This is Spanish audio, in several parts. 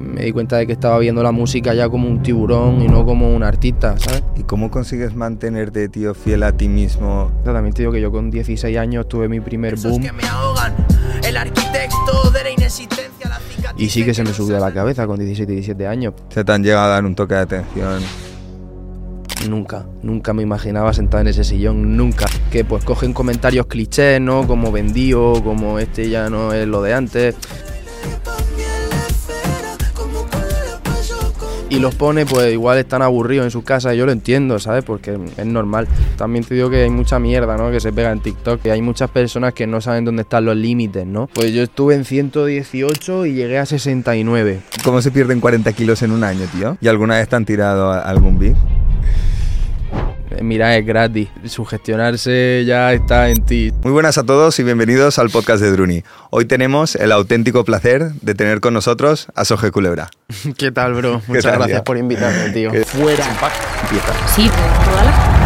Me di cuenta de que estaba viendo la música ya como un tiburón y no como un artista, ¿sabes? ¿Y cómo consigues mantenerte, tío, fiel a ti mismo? También te digo que yo con 16 años tuve mi primer boom. que me ahogan, el arquitecto de la inexistencia, la cicatriz Y sí que se me subió a la cabeza con 16 y 17 años. ¿Se te han llegado a dar un toque de atención? Nunca, nunca me imaginaba sentado en ese sillón, nunca. Que pues cogen comentarios clichés, ¿no? Como vendido, como este ya no es lo de antes. Y los pone, pues igual están aburridos en sus casas, yo lo entiendo, ¿sabes? Porque es normal. También te digo que hay mucha mierda, ¿no? Que se pega en TikTok, que hay muchas personas que no saben dónde están los límites, ¿no? Pues yo estuve en 118 y llegué a 69. ¿Cómo se pierden 40 kilos en un año, tío? ¿Y alguna vez te han tirado algún beat? Mira, es gratis. Sugestionarse ya está en ti. Muy buenas a todos y bienvenidos al podcast de Druni. Hoy tenemos el auténtico placer de tener con nosotros a Soje Culebra. ¿Qué tal, bro? Muchas tal, gracias tío? por invitarme, tío. Fuera. Empieza. Sí, pues toda la...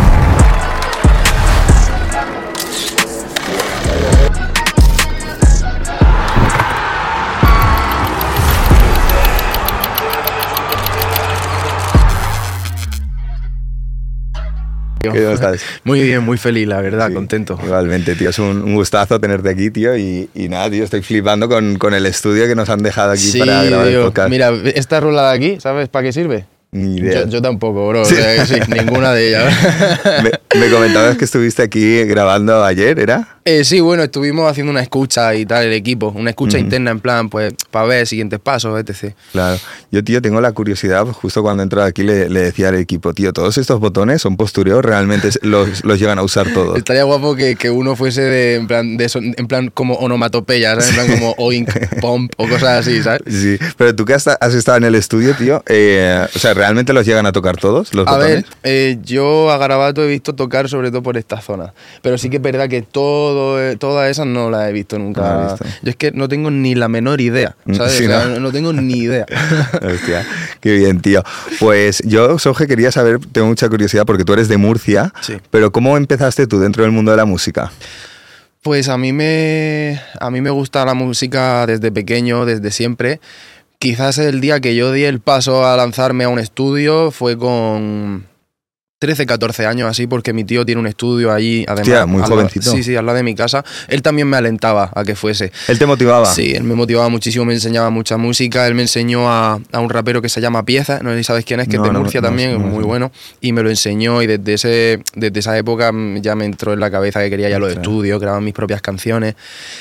¿Qué tal estás? Muy bien, muy feliz, la verdad, Sí, contento. Igualmente, tío, es un, un gustazo tenerte aquí, tío. Y, y nada, tío, estoy flipando con, con el estudio que nos han dejado aquí Sí, para grabar el podcast. Mira, esta rula de aquí, ¿sabes para qué sirve? Ni idea. Yo, yo tampoco, bro. O sea, sí, ninguna de ellas. me, me comentabas que estuviste aquí grabando ayer, ¿era? Eh, sí, bueno, estuvimos haciendo una escucha y tal, el equipo. Una escucha interna en plan, pues, para ver siguientes pasos, etc. Claro. Yo, tío, tengo la curiosidad, pues, justo cuando entro aquí le, le decía al equipo, tío, todos estos botones son postureo, realmente los, los llegan a usar todos. Estaría guapo que, que uno fuese de, en plan, de son- en plan como onomatopeya, ¿sabes? En plan como oink, pomp o cosas así, ¿sabes? Sí, pero tú que has, has estado en el estudio, tío, eh, o sea, ¿realmente los llegan a tocar todos los A botones? ver, eh, yo a Garabato he visto tocar sobre todo por esta zona. Pero sí que es verdad que todo, eh, todas esas no las he visto nunca. No las has visto. Yo es que no tengo ni la menor idea, Mm, ¿sabes? sí, O sea, ¿no? no tengo ni idea. Hostia, qué bien, tío. Pues yo, Soje, quería saber, tengo mucha curiosidad porque tú eres de Murcia, Sí. pero ¿cómo empezaste tú dentro del mundo de la música? Pues a mí me a mí me gusta la música desde pequeño, desde siempre. Quizás el día que yo di el paso a lanzarme a un estudio fue con 13, 14 años así, porque mi tío tiene un estudio allí, además. Hostia, muy jovencito. Sí, sí, al lado de mi casa. Él también me alentaba a que fuese. ¿Él te motivaba? Sí, él me motivaba muchísimo, me enseñaba mucha música. Él me enseñó a, a un rapero que se llama Pieza, no sé si sabes quién es, que No, es de no, Murcia no, también, es muy bueno. Y me lo enseñó y desde, ese, desde esa época ya me entró en la cabeza que quería ya los estudios, grabar mis propias canciones.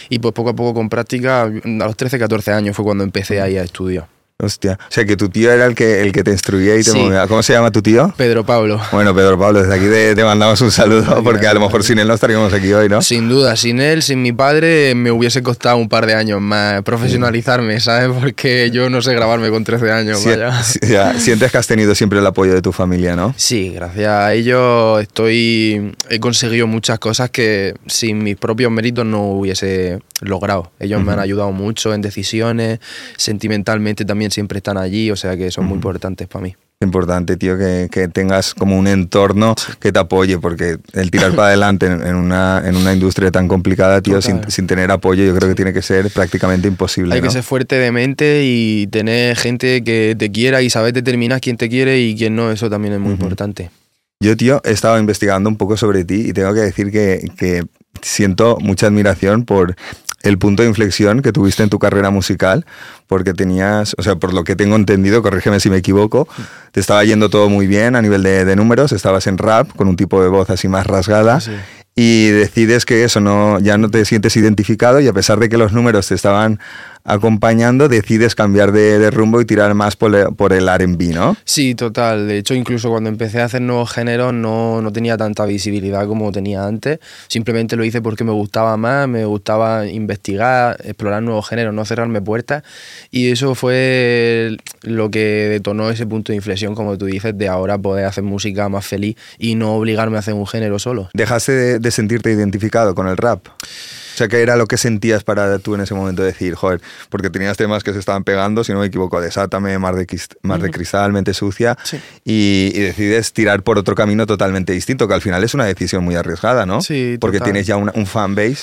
Y pues poco a poco con práctica, a los 13, 14 años fue cuando empecé ahí a estudio. Hostia. O sea, que tu tío era el que, el que te instruía y te Sí. movía. ¿Cómo se llama tu tío? Pedro Pablo. Bueno, Pedro Pablo, desde aquí te, te mandamos un saludo porque a lo mejor sin él no estaríamos aquí hoy, ¿no? Sin duda, sin él, sin mi padre, me hubiese costado un par de años más profesionalizarme, ¿sabes? Porque yo no sé grabarme con 13 años, Si- vaya. si- ya, sientes que has tenido siempre el apoyo de tu familia, ¿no? Sí, gracias a ellos estoy he conseguido muchas cosas que sin mis propios méritos no hubiese logrado. Ellos me han ayudado mucho en decisiones, sentimentalmente también siempre están allí, o sea que son muy importantes para mí. Importante, tío, que, que tengas como un entorno que te apoye, porque el tirar para adelante en, una, en una industria tan complicada, tío, sin, sin tener apoyo, yo creo que tiene que ser prácticamente imposible. Hay que ¿no? ser fuerte de mente y tener gente que te quiera y saber determinar quién te quiere y quién no, eso también es muy importante. Yo, tío, he estado investigando un poco sobre ti y tengo que decir que, que siento mucha admiración por el punto de inflexión que tuviste en tu carrera musical, porque tenías, o sea, por lo que tengo entendido, corrígeme si me equivoco, te estaba yendo todo muy bien a nivel de, de números, estabas en rap con un tipo de voz así más rasgada Sí. y decides que eso no, ya no te sientes identificado y a pesar de que los números te estaban acompañando, decides cambiar de, de rumbo y tirar más por el, por el R&B, ¿no? Sí, total. De hecho, incluso cuando empecé a hacer nuevos géneros no, no tenía tanta visibilidad como tenía antes. Simplemente lo hice porque me gustaba más, me gustaba investigar, explorar nuevos géneros, no cerrarme puertas. Y eso fue lo que detonó ese punto de inflexión, como tú dices, de ahora poder hacer música más feliz y no obligarme a hacer un género solo. ¿Dejaste de, de sentirte identificado con el rap? O sea, ¿qué era lo que sentías para tú en ese momento decir, joder, porque tenías temas que se estaban pegando, si no me equivoco, Desátame, Mar de, Mar de Cristal, Mente Sucia, Sí. y, y decides tirar por otro camino totalmente distinto, que al final es una decisión muy arriesgada, ¿no? Sí, Porque total. tienes ya una- un fanbase.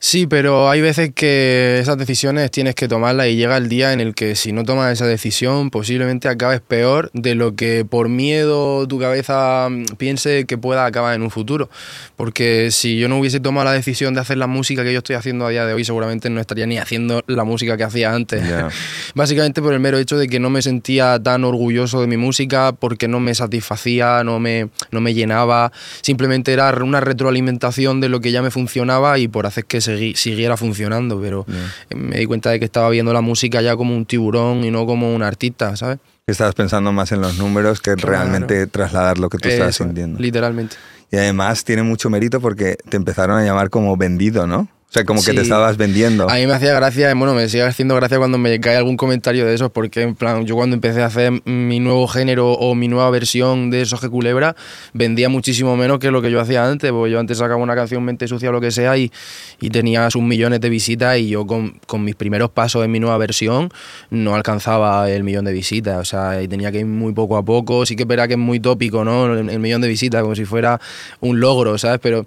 Sí, pero hay veces que esas decisiones tienes que tomarlas y llega el día en el que si no tomas esa decisión posiblemente acabes peor de lo que por miedo tu cabeza mm, piense que pueda acabar en un futuro. Porque si yo no hubiese tomado la decisión de hacer la música que yo estoy haciendo a día de hoy, seguramente no estaría ni haciendo la música que hacía antes. Básicamente por el mero hecho de que no me sentía tan orgulloso de mi música, porque no me satisfacía, no me, no me llenaba. Simplemente era una retroalimentación de lo que ya me funcionaba y por hacer que segui- siguiera funcionando. Pero me di cuenta de que estaba viendo la música ya como un tiburón y no como un artista, ¿sabes? Estabas pensando más en los números que Claro. realmente trasladar lo que tú estabas sintiendo. Literalmente. Y además tiene mucho mérito porque te empezaron a llamar como vendido, ¿no? O sea, como que te Sí. estabas vendiendo. A mí me hacía gracia, bueno, me sigue haciendo gracia cuando me cae algún comentario de esos, porque en plan, yo cuando empecé a hacer mi nuevo género o mi nueva versión de Soje Culebra, vendía muchísimo menos que lo que yo hacía antes, porque yo antes sacaba una canción Mente Sucia o lo que sea y, y tenía sus millones de visitas y yo con, con mis primeros pasos en mi nueva versión no alcanzaba el millón de visitas, o sea, y tenía que ir muy poco a poco, sí que verdad que es muy tópico, ¿no? El, el millón de visitas, como si fuera un logro, ¿sabes? Pero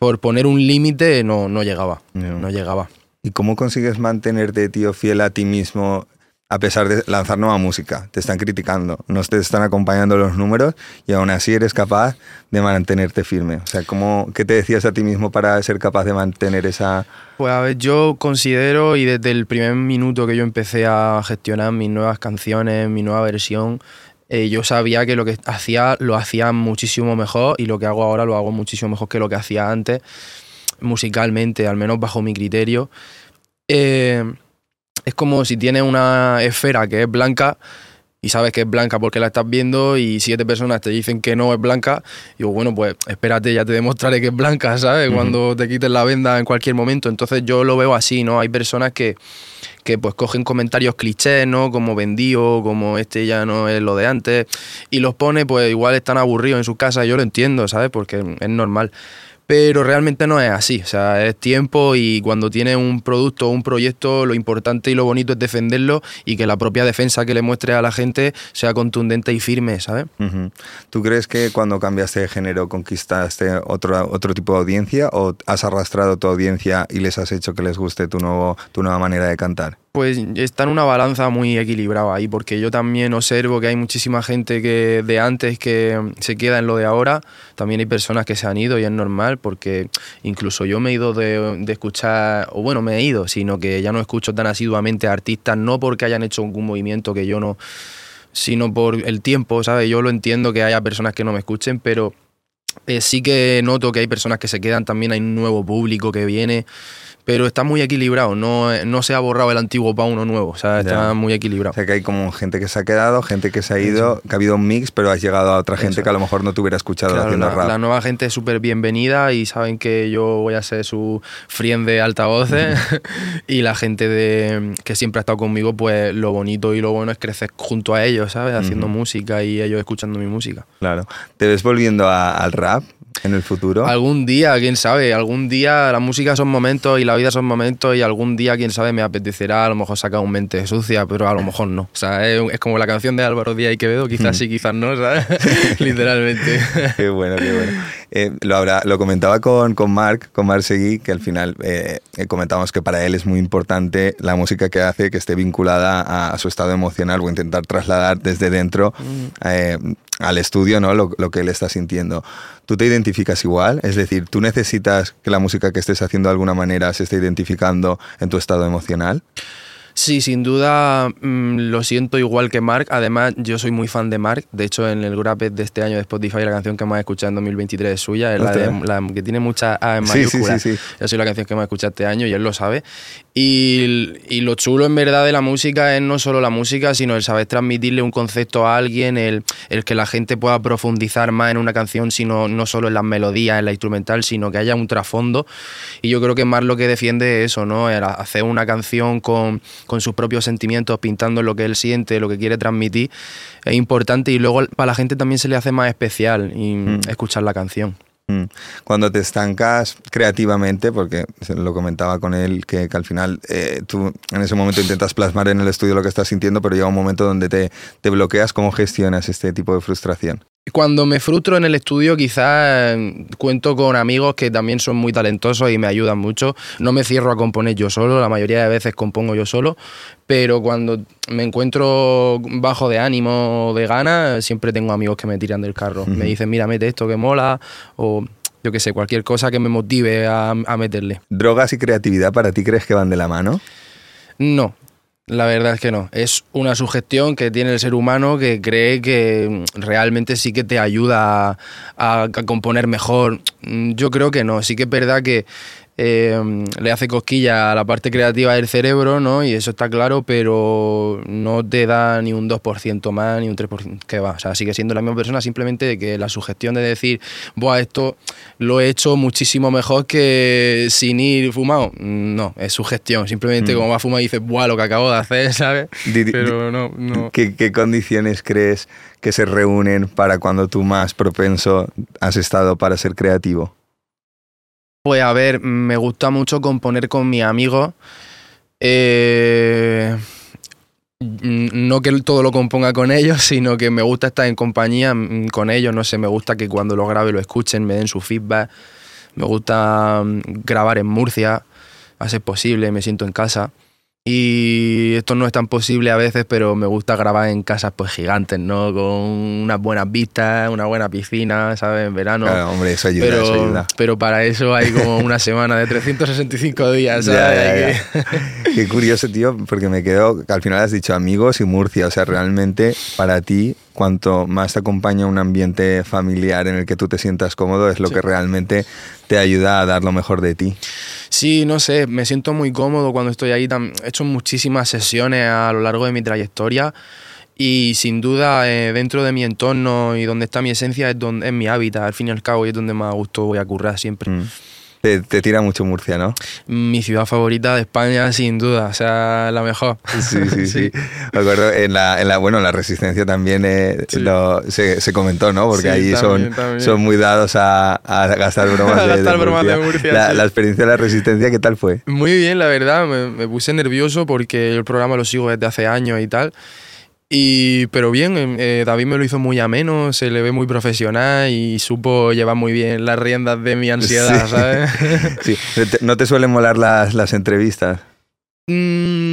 por poner un límite no, no llegaba, no llegaba. ¿Y cómo consigues mantenerte, tío, fiel a ti mismo a pesar de lanzar nueva música? Te están criticando, no te están acompañando los números y aún así eres capaz de mantenerte firme. O sea, ¿cómo, ¿qué te decías a ti mismo para ser capaz de mantener esa... Pues a ver, yo considero y desde el primer minuto que yo empecé a gestionar mis nuevas canciones, mi nueva versión, eh, yo sabía que lo que hacía lo hacía muchísimo mejor y lo que hago ahora lo hago muchísimo mejor que lo que hacía antes, musicalmente, al menos bajo mi criterio. Eh, es como si tienes una esfera que es blanca y sabes que es blanca porque la estás viendo y siete personas te dicen que no es blanca, digo, bueno, pues espérate, ya te demostraré que es blanca, ¿sabes? Cuando te quites la venda en cualquier momento. Entonces yo lo veo así, ¿no? Hay personas que, que pues cogen comentarios clichés, ¿no? Como vendido, como este ya no es lo de antes, y los pone, pues igual están aburridos en su casa, yo lo entiendo, ¿sabes? Porque es normal. Pero realmente no es así, o sea, es tiempo y cuando tienes un producto o un proyecto, lo importante y lo bonito es defenderlo y que la propia defensa que le muestres a la gente sea contundente y firme, ¿sabes? ¿Tú crees que cuando cambiaste de género conquistaste otro, otro tipo de audiencia o has arrastrado tu audiencia y les has hecho que les guste tu, nuevo, tu nueva manera de cantar? Pues está en una balanza muy equilibrada ahí, porque yo también observo que hay muchísima gente que de antes que se queda en lo de ahora, también hay personas que se han ido y es normal, porque incluso yo me he ido de, escuchar, o bueno, me he ido, sino que ya no escucho tan asiduamente a artistas, no porque hayan hecho algún movimiento que yo no, sino por el tiempo, ¿sabes? Yo lo entiendo que haya personas que no me escuchen, pero eh, sí que noto que hay personas que se quedan, también hay un nuevo público que viene, pero está muy equilibrado, no, no se ha borrado el antiguo para uno nuevo, o sea, está Ya. muy O equilibrado. sea, que hay como gente que se ha quedado, gente que se ha ido, que ha habido un mix, pero has llegado a otra gente Eso. que a lo mejor no te hubiera escuchado Claro, haciendo la, rap. la nueva gente es súper bienvenida y saben que yo voy a ser su friend de altavoces y la gente de, que siempre ha estado conmigo, pues lo bonito y lo bueno es crecer junto a ellos, ¿sabes? Haciendo música y ellos escuchando mi música. Claro. ¿Te ves volviendo a- al rap en el futuro? Algún día, quién sabe, algún día la música son momentos y la vida son momentos y algún día, quién sabe, me apetecerá a lo mejor sacar un mente sucia, pero a lo mejor no. O sea, es, es como la canción de Álvaro Díaz y Quevedo, quizás sí, quizás no, ¿sabes? Literalmente. Qué bueno, qué bueno. Eh, lo, habrá- lo comentaba con, con Mark, con Mark Seguí, que al final eh, eh, comentábamos que para él es muy importante la música que hace que esté vinculada a, a su estado emocional o intentar trasladar desde dentro eh, al estudio ¿no? lo, lo que él está sintiendo. ¿Tú te identificas igual? Es decir, ¿tú necesitas que la música que estés haciendo de alguna manera se esté identificando en tu estado emocional? Sí, sin duda mm, lo siento igual que Mark. Además, yo soy muy fan de Mark. De hecho, en el Grapet de este año de Spotify, la canción que más he escuchado en 2023 es suya, es la, de- la que tiene muchas A en Sí, sí, sí, sí. Esa soy la canción que más he escuchado este año y él lo sabe. Y, y lo chulo en verdad de la música es no solo la música, sino el saber transmitirle un concepto a alguien, el, el que la gente pueda profundizar más en una canción, sino no solo en las melodías, en la instrumental, sino que haya un trasfondo. Y yo creo que más lo que defiende es eso, ¿no? El hacer una canción con, con sus propios sentimientos, pintando lo que él siente, lo que quiere transmitir, es importante y luego para la gente también se le hace más especial y Mm. escuchar la canción. Cuando te estancas creativamente, porque lo comentaba con él, que, que al final eh, tú en ese momento intentas plasmar en el estudio lo que estás sintiendo, pero llega un momento donde te, te bloqueas, ¿cómo gestionas este tipo de frustración? Cuando me frustro en el estudio, quizás eh, cuento con amigos que también son muy talentosos y me ayudan mucho. No me cierro a componer yo solo, la mayoría de veces compongo yo solo, pero cuando me encuentro bajo de ánimo o de ganas, siempre tengo amigos que me tiran del carro. Me dicen, mira, mete esto que mola, o yo qué sé, cualquier cosa que me motive a, a meterle. ¿Drogas y creatividad para ti crees que van de la mano? No, la verdad es que no. Es una sugestión que tiene el ser humano que cree que mm, realmente sí que te ayuda a, componer mejor. Mm, Yo creo que no. Sí que es verdad que eh, le hace cosquilla a la parte creativa del cerebro, ¿no? Y eso está claro, pero no te da ni un 2% más, ni un 3% que va. O sea, sigue siendo la misma persona, simplemente que la sugestión de decir, Buah, esto lo he hecho muchísimo mejor que sin ir fumado. No, es sugestión. Simplemente Mm. como va a fumar y dices, Buah, lo que acabo de hacer, ¿sabes? Pero no, no. ¿Qué, qué condiciones crees que se reúnen para cuando tú más propenso has estado para ser creativo? Pues a ver, me gusta mucho componer con mis amigos. Eh, no que todo lo componga con ellos, sino que me gusta estar en compañía mm, con ellos. No sé, me gusta que cuando lo grabe lo escuchen, me den su feedback. Me gusta mm, grabar en Murcia, a posible, me siento en casa. Y esto no es tan posible a veces, pero me gusta grabar en casas pues gigantes, ¿no? Con unas buenas vistas, una buena piscina, ¿sabes? En verano. Claro, hombre, eso ayuda, Pero, eso ayuda. pero para eso hay como una semana de 365 días, ¿sabes? ya, ya. Qué curioso, tío, porque me quedo, que al final has dicho amigos y Murcia, o sea, realmente para ti, cuanto más te acompaña un ambiente familiar en el que tú te sientas cómodo, es lo Sí. que realmente te ayuda a dar lo mejor de ti. Sí, no sé, me siento muy cómodo cuando estoy ahí. He hecho muchísimas sesiones a lo largo de mi trayectoria y sin duda eh, dentro de mi entorno y donde está mi esencia es, donde, es mi hábitat, al fin y al cabo, y es donde más a gusto voy a currar siempre. Mm. Te, te tira mucho Murcia, ¿no? Mi ciudad favorita de España, sin duda, o sea, la mejor. Sí, sí, sí. Me acuerdo en la, en la, bueno, en la Resistencia también eh, Sí. lo- se, se comentó, ¿no? Porque Sí, ahí también, son, también. son muy dados a, a gastar bromas A gastar de bromas de Murcia. Murcia, La, sí. la experiencia de la Resistencia, ¿qué tal fue? Muy bien, la verdad, me, me puse nervioso porque el programa lo sigo desde hace años y tal. Y, pero bien, eh, David me lo hizo muy ameno, se le ve muy profesional y supo llevar muy bien las riendas de mi ansiedad, Sí. ¿sabes? Sí. ¿Te- ¿No te suelen molar las, las entrevistas? Mm,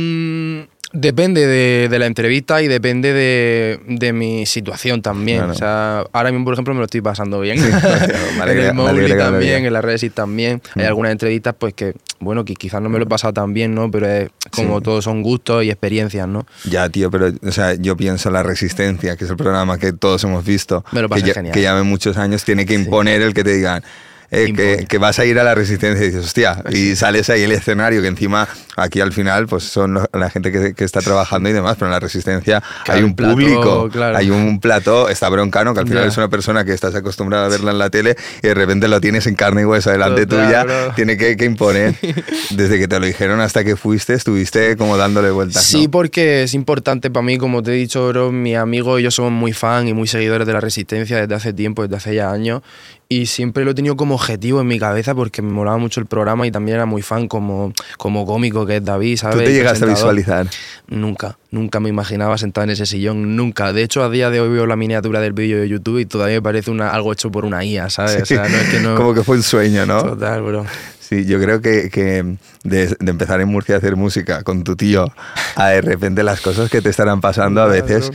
depende de, de la entrevista y depende de, de mi situación también. Claro. O sea, ahora mismo, por ejemplo, me lo estoy pasando bien. En el lo también, en la Reddit también. Hay Mm. algunas entrevistas, pues que, bueno, que quizás no me lo he pasado tan bien, ¿no? Pero es como Sí. todos son gustos y experiencias, ¿no? Ya, tío, pero o sea, yo pienso La Resistencia, que es el programa que todos hemos visto, Me lo que, ya- genial. que muchos años, tiene que imponer el que te digan eh, que, que vas a ir a La Resistencia y dices, hostia, y sales ahí el escenario, que encima aquí al final pues son la gente que, que está trabajando y demás, pero en La Resistencia Claro, hay un el plató, público, claro. hay un plató, está broncano, que al final Ya. es una persona que estás acostumbrada a verla en la tele y de repente lo tienes en carne y hueso delante tuya, bro. tiene que, que imponer. Desde que te lo dijeron hasta que fuiste, estuviste como dándole vueltas. Sí, ¿no? porque es importante para mí, como te he dicho, bro, mis amigos y yo somos muy fan y muy seguidores de la Resistencia desde hace tiempo, desde hace ya años, y siempre lo he tenido como objetivo en mi cabeza porque me molaba mucho el programa y también era muy fan como, como cómico que es David, ¿sabes? ¿Tú te llegaste a visualizar? Nunca, nunca me imaginaba sentado en ese sillón, nunca. De hecho, a día de hoy veo la miniatura del vídeo de YouTube y todavía me parece una, algo hecho por una IA, ¿sabes? O sea, no es que no... Como que fue un sueño, ¿no? Total, bro. Sí, yo creo que, que de, de empezar en Murcia a hacer música con tu tío a de repente las cosas que te estarán pasando a veces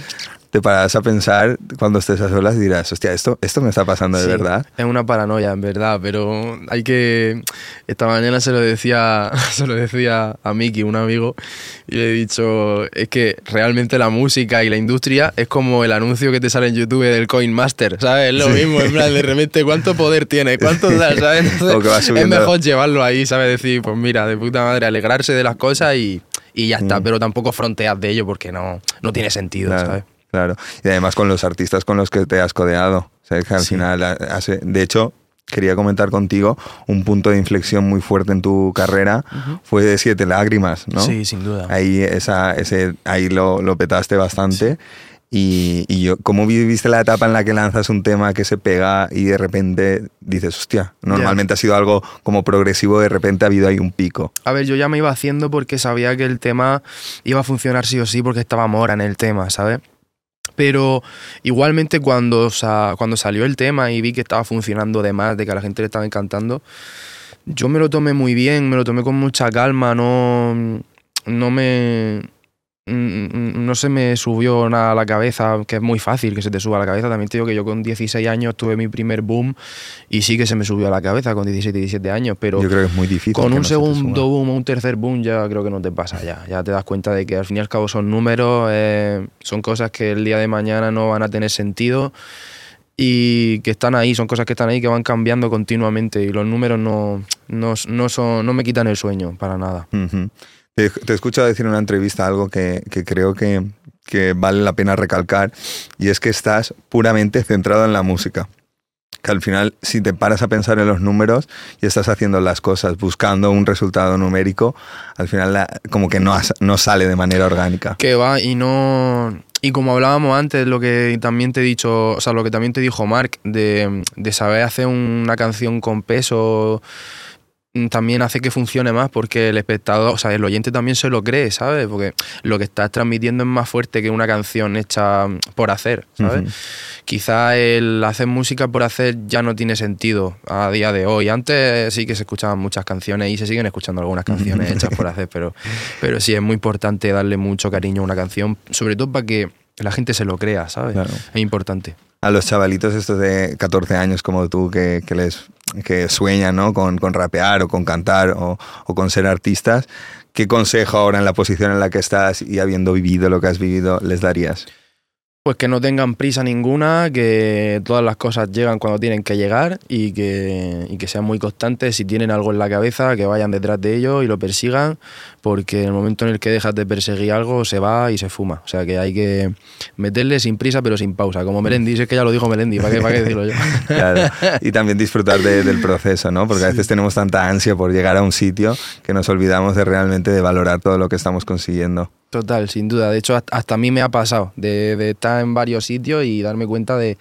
te pararás a pensar cuando estés a solas y dirás, hostia, esto, esto me está pasando de Sí, verdad. Es una paranoia, en verdad, pero hay que. Esta mañana se lo decía, se lo decía a Miki, un amigo, y le he dicho: es que realmente la música y la industria es como el anuncio que te sale en YouTube del Coin Master, ¿sabes? Es lo mismo, en plan, de repente, ¿cuánto poder tiene? ¿Cuánto da? ¿Sabes? Entonces, es mejor llevarlo ahí, ¿sabes? Decir, pues mira, de puta madre, alegrarse de las cosas y, y ya está, Mm. pero tampoco fronteas de ello porque no, no tiene sentido, Claro, ¿sabes? Claro. Y además con los artistas con los que te has codeado. ¿sabes? Que al Sí. final, ha- hace- de hecho, quería comentar contigo un punto de inflexión muy fuerte en tu carrera fue de Siete Lágrimas, ¿no? Sí, sin duda. Ahí, esa, ese, ahí lo, lo petaste bastante. Y, y yo, ¿cómo viviste la etapa en la que lanzas un tema que se pega y de repente dices, hostia, normalmente ha sido algo como progresivo, de repente ha habido ahí un pico? A ver, yo ya me iba haciendo porque sabía que el tema iba a funcionar sí o sí porque estaba Mora en el tema, ¿sabes? Pero igualmente cuando, cuando salió el tema y vi que estaba funcionando de más, de que a la gente le estaba encantando, yo me lo tomé muy bien, me lo tomé con mucha calma, no, no me... mm, No se me subió nada a la cabeza, que es muy fácil que se te suba a la cabeza. También te digo que yo con 16 años tuve mi primer boom y sí que se me subió a la cabeza con 16, 17 años, pero Yo creo que es muy difícil. con un no segundo boom o un tercer boom ya creo que no te pasa ya. Ya te das cuenta de que al fin y al cabo son números, eh, son cosas que el día de mañana no van a tener sentido y que están ahí, son cosas que están ahí que van cambiando continuamente y los números no, no, no son, no me quitan el sueño para nada. Te, te he escuchado decir en una entrevista algo que, que creo que, que vale la pena recalcar y es que estás puramente centrado en la música. Que al final, si te paras a pensar en los números y estás haciendo las cosas buscando un resultado numérico, al final la- como que no, no sale de manera orgánica. Que va y no... Y como hablábamos antes, lo que también te he dicho, o sea, lo que también te dijo Mark, de, de saber hacer una canción con peso, también hace que funcione más porque el espectador, o sea, el oyente también se lo cree, ¿sabes? Porque lo que estás transmitiendo es más fuerte que una canción hecha mm, por hacer, ¿sabes? Ujú. Quizá el hacer música por hacer ya no tiene sentido a día de hoy. Antes sí que se escuchaban muchas canciones y se siguen escuchando algunas canciones hechas por hacer, pero, pero sí es muy importante darle mucho cariño a una canción, sobre todo para que la gente se lo crea, ¿sabes? Claro. Es importante. A los chavalitos estos de 14 años como tú que, les que sueñan ¿no? con, con rapear o con cantar o, o con ser artistas, ¿qué consejo ahora en la posición en la que estás y habiendo vivido lo que has vivido les darías? Pues que no tengan prisa ninguna, que todas las cosas llegan cuando tienen que llegar y que, y que sean muy constantes. Si tienen algo en la cabeza, que vayan detrás de ello y lo persigan, porque en el momento en el que dejas de perseguir algo, se va y se fuma. O sea que hay que meterle sin prisa, pero sin pausa. Como Melendi, si es que ya lo dijo Melendi, ¿para qué, para qué decirlo yo? Claro. Y también disfrutar de- del proceso, ¿no? Porque a veces tenemos tanta ansia por llegar a un sitio que nos olvidamos de realmente de valorar todo lo que estamos consiguiendo. Total, sin duda. De hecho, hasta- a mí me ha pasado de, de estar en varios sitios y darme cuenta de,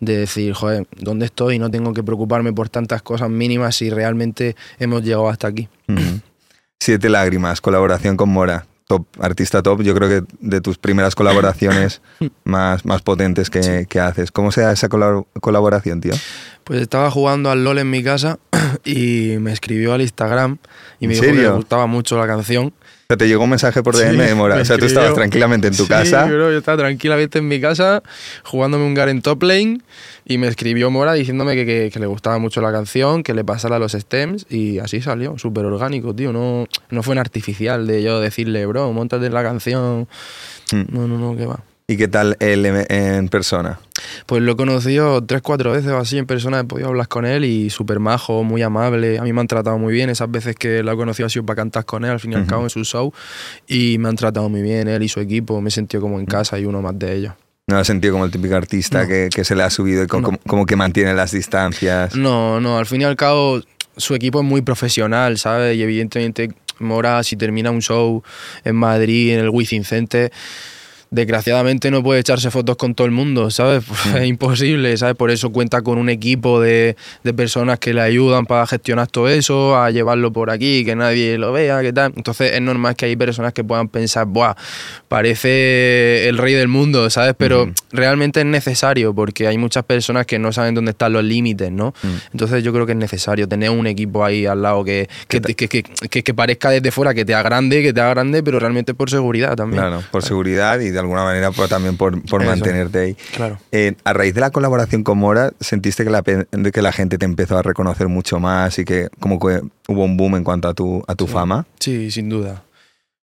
de decir, joder, ¿dónde estoy? No tengo que preocuparme por tantas cosas mínimas si realmente hemos llegado hasta aquí. Ujú. Siete lágrimas, colaboración con Mora. Top, artista top, yo creo que de tus primeras colaboraciones más, más potentes que, que haces. ¿Cómo se da esa colab- colaboración, tío? Pues estaba jugando al LOL en mi casa y me escribió al Instagram y ¿En me dijo que le gustaba mucho la canción. Sea, te llegó un mensaje por DM Sí, de Mora. O sea, tú estabas tranquilamente en tu Sí, casa. bro, yo estaba tranquilamente en mi casa jugándome un Garen top lane y me escribió Mora diciéndome que, que- que le gustaba mucho la canción, que le pasara los stems y así salió, súper orgánico, tío. No, no fue en artificial de yo decirle, bro, montate en la canción. Mm. No, no, no, que va. ¿Y qué tal él en- en persona? Pues lo he conocido tres, cuatro veces o así en persona, he podido hablar con él y súper majo, muy amable. A mí me han tratado muy bien. Esas veces que lo he conocido ha sido para cantar con él, al fin y al cabo, en su show. Y me han tratado muy bien, él y su equipo. Me he sentido como en casa y uno más de ellos. No has sentido como el típico artista No. que, que se le ha subido y No. como que mantiene las distancias. No, no, al fin y al cabo su equipo es muy profesional, ¿sabes? Y evidentemente Mora, si termina un show en Madrid, en el Wizzing Center, desgraciadamente no puede echarse fotos con todo el mundo, ¿sabes? Pues Mm. Es imposible, ¿sabes? Por eso cuenta con un equipo de, de personas que le ayudan para gestionar todo eso, a llevarlo por aquí, que nadie lo vea, que tal. Entonces es normal que hay personas que puedan pensar, ¡buah! Parece el rey del mundo, ¿sabes? Pero Ujú. realmente es necesario porque hay muchas personas que no saben dónde están los límites, ¿no? Mm. Entonces yo creo que es necesario tener un equipo ahí al lado que, que, ¿Qué que, que- parezca desde fuera que te agrande, que te haga grande, pero realmente por seguridad también. Claro, por seguridad y de alguna manera por- también por, por Eso. mantenerte ahí. Claro. Eh, a raíz de la colaboración con Mora, ¿sentiste que la, que la gente te empezó a reconocer mucho más y que como que hubo un boom en cuanto a tu, a tu Sí. fama? Sí, sin duda.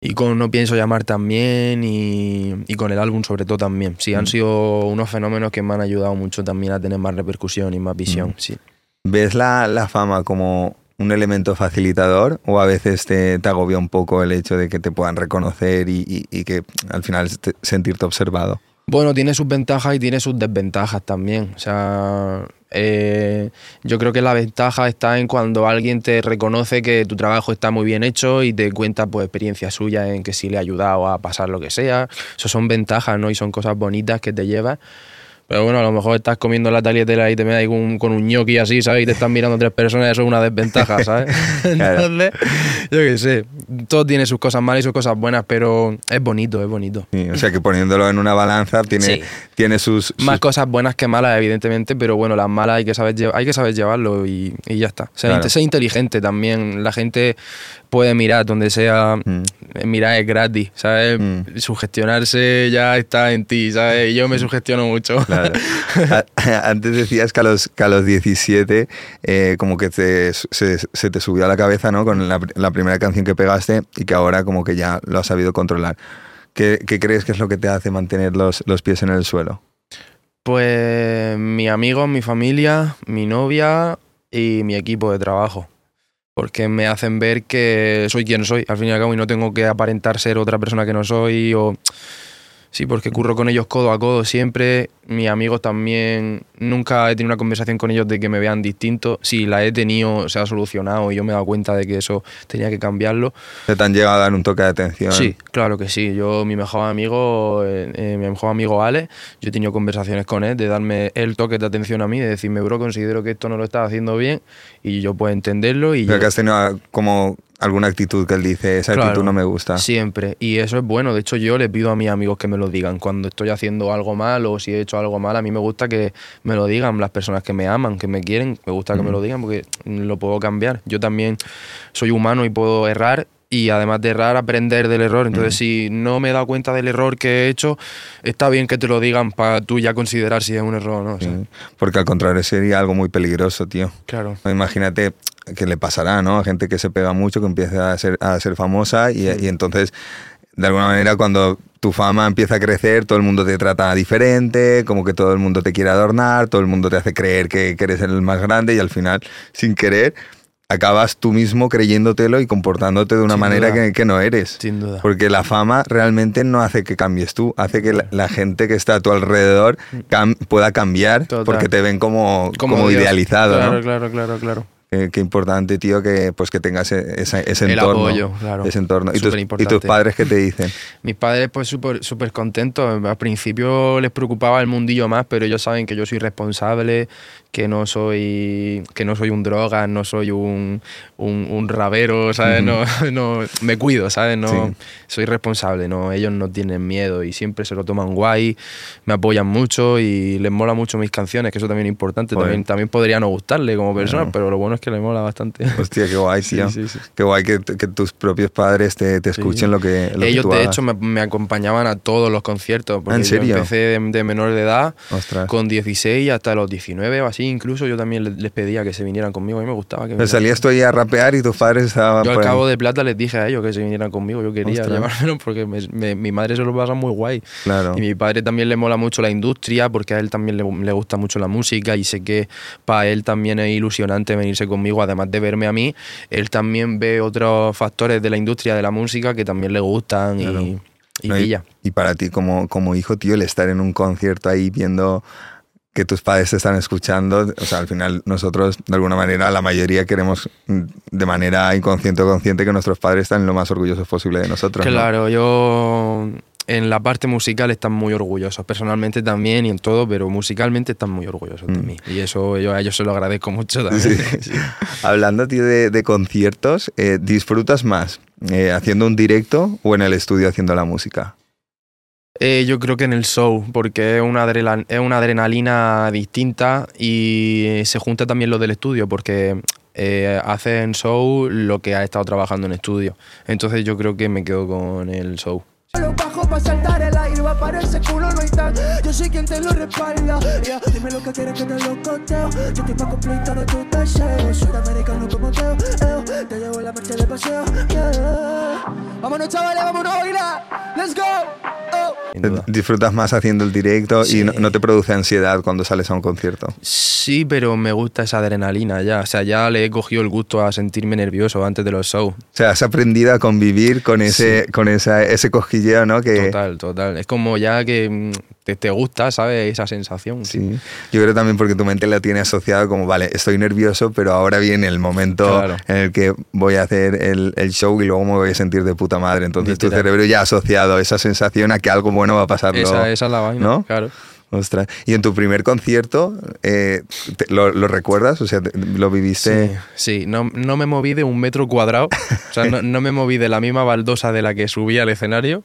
Y con No Pienso Llamar también y, y con el álbum sobre todo también. Sí, han Mm. sido unos fenómenos que me han ayudado mucho también a tener más repercusión y más visión. Mm. Sí. ¿Ves la, la fama como un elemento facilitador o a veces te, agobia un poco el hecho de que te puedan reconocer y, que al final te- sentirte observado? Bueno, tiene sus ventajas y tiene sus desventajas también. O sea, eh, yo creo que la ventaja está en cuando alguien te reconoce que tu trabajo está muy bien hecho y te cuenta pues experiencias suyas en que sí le ha ayudado a pasar lo que sea. Eso son ventajas, ¿no? Y son cosas bonitas que te llevas. Pero bueno, a lo mejor estás comiendo la talietela y te me da con, con un ñoqui así, ¿sabes? Y te están mirando tres personas, eso es una desventaja, ¿sabes? Claro. Entonces, yo qué sé, todo tiene sus cosas malas y sus cosas buenas, pero es bonito, es bonito. Sí, o sea que poniéndolo en una balanza tiene, Sí. tiene sus, sus- Más cosas buenas que malas, evidentemente, pero bueno, las malas hay que saber, hay que saber llevarlo y, y ya está. Ser, Claro. inte- ser inteligente también. La gente puede mirar donde sea, Mm. eh, mirar es gratis, ¿sabes? Mm. Sugestionarse ya está en ti, ¿sabes? Yo me sugestiono mucho. Claro. Antes decías que a los, que a los 17 eh, como que te- se, se te subió a la cabeza ¿no? con la, la primera canción que pegaste y que ahora como que ya lo has sabido controlar. ¿Qué, qué crees que es lo que te hace mantener los, los pies en el suelo? Pues mi amigo, mi familia, mi novia y mi equipo de trabajo. Porque me hacen ver que soy quien soy, al fin y al cabo, y no tengo que aparentar ser otra persona que no soy. O... Sí, porque curro con ellos codo a codo siempre. Mis amigos también, nunca he tenido una conversación con ellos de que me vean distinto. Si la he tenido, se ha solucionado y yo me he dado cuenta de que eso tenía que cambiarlo. ¿Te han llegado a dar un toque de atención? Sí, claro que sí. Yo, mi mejor amigo, eh, eh, mi mejor amigo Ale, yo he tenido conversaciones con él de darme el toque de atención a mí, de decirme, bro, considero que esto no lo estás haciendo bien y yo puedo entenderlo y Pero yo- que has tenido ah, como alguna actitud que él dice, esa Claro, actitud no me gusta. Siempre. Y eso es bueno. De hecho, yo le pido a mis amigos que me lo digan. Cuando estoy haciendo algo mal o si he hecho algo mal, a mí me gusta que me lo digan las personas que me aman, que me quieren. Me gusta que me lo digan porque lo puedo cambiar. Yo también soy humano y puedo errar. Y además de errar, aprender del error. Entonces, si no me he dado cuenta del error que he hecho, está bien que te lo digan para tú ya considerar si es un error o no. o sea, Sí. Porque al contrario sería algo muy peligroso, tío. Claro. Imagínate que le pasará, ¿no? A gente que se pega mucho, que empieza a ser, a ser famosa y, y entonces, de alguna manera, cuando tu fama empieza a crecer, todo el mundo te trata diferente, como que todo el mundo te quiere adornar, todo el mundo te hace creer que, que eres el más grande y al final, sin querer, acabas tú mismo creyéndotelo y comportándote de una Sin manera que, que no eres. Sin duda. Porque la fama realmente no hace que cambies tú, hace que la, la gente que está a tu alrededor cam- pueda cambiar Total. porque te ven como, como, idealizado, Claro, ¿no? claro, claro, claro. Qué, qué importante, tío, que pues que tengas e- esa- ese El entorno. apoyo, claro. Ese entorno. ¿Y tus, y tus padres qué te dicen? Mis padres pues súper súper contentos. Al principio les preocupaba el mundillo más, pero ellos saben que yo soy responsable, que no soy que no soy un droga, no soy un, un, un rabero, ¿sabes? no, no, me cuido, ¿sabes? No, Sí. Soy responsable, no, ellos no tienen miedo y siempre se lo toman guay, me apoyan mucho y les mola mucho mis canciones, que eso también es importante. También, también podría no gustarle como persona, Claro. pero lo bueno es que les mola bastante. Hostia, qué guay, Sí, tío. sí, sí. Qué guay que, que tus propios padres te, te escuchen lo que, lo que Ellos, tú de hagas. hecho, me, me acompañaban a todos los conciertos. Porque ¿En serio? Yo empecé de, de menor de edad, Ostras. con 16 hasta los 19 o así. Incluso yo también le- les pedía que se vinieran conmigo. A mí me gustaba que vinieran. salías tú ahí a rapear y tus padres estaban Yo al ahí. cabo de plata les dije a ellos que se vinieran conmigo. Yo quería Ostras. llevármelo porque me- me- mi madre se lo pasa muy guay. Claro. Y mi padre también le mola mucho la industria porque a él también le, le gusta mucho la música y sé que para él también es ilusionante venirse conmigo, además de verme a mí, él también ve otros factores de la industria de la música que también le gustan Claro. y, y No, y, para ti como, como hijo, tío, el estar en un concierto ahí viendo que tus padres te están escuchando, o sea, al final nosotros, de alguna manera, la mayoría queremos mm, de manera inconsciente o consciente que nuestros padres estén lo más orgullosos posible de nosotros. ¿no? Claro, yo en la parte musical están muy orgullosos, personalmente también y en todo, pero musicalmente están muy orgullosos de Mm. mí. Y eso yo a ellos se lo agradezco mucho también. Sí. Hablando, tío, de, de conciertos, eh, ¿disfrutas más eh, haciendo un directo o en el estudio haciendo la música? Eh, yo creo que en el show, porque es una, es una adrenalina distinta y se junta también lo del estudio, porque eh, hace en show lo que ha estado trabajando en estudio. Entonces yo creo que me quedo con el show. Lo bajo para saltar el aire, va para ese culo no hay tan. Yo soy quien te lo respalda. Yeah. Dime lo que quieres que te lo coteo. Yo estoy pa' cumplir todo tu deseo. Soy americano como Teo. eh. Te llevo la marcha de paseo. Yeah. Vámonos, chavales, vámonos a bailar. Duda. ¿Disfrutas más haciendo el directo y Sí. no, no te produce ansiedad cuando sales a un concierto? Sí, pero me gusta esa adrenalina ya. O sea, ya le he cogido el gusto a sentirme nervioso antes de los shows. O sea, has aprendido a convivir con ese, con esa, ese cosquilleo, ¿no? Que, Total, total. Es como ya que mm, te, te gusta, ¿sabes? Esa sensación. Sí. Yo creo también porque tu mente la tiene asociado como, vale, estoy nervioso, pero ahora viene el momento Claro. en el que voy a hacer el, el show y luego me voy a sentir de puta madre. Entonces tu cerebro ya ha asociado esa sensación a que algo bueno va a pasar. Esa, esa es la vaina, ¿no? claro. Ostras. ¿Y en tu primer concierto eh, te- lo, lo recuerdas? O sea, te- ¿lo viviste? Sí, sí, no, no me moví de un metro cuadrado, o sea, no, no me moví de la misma baldosa de la que subí al escenario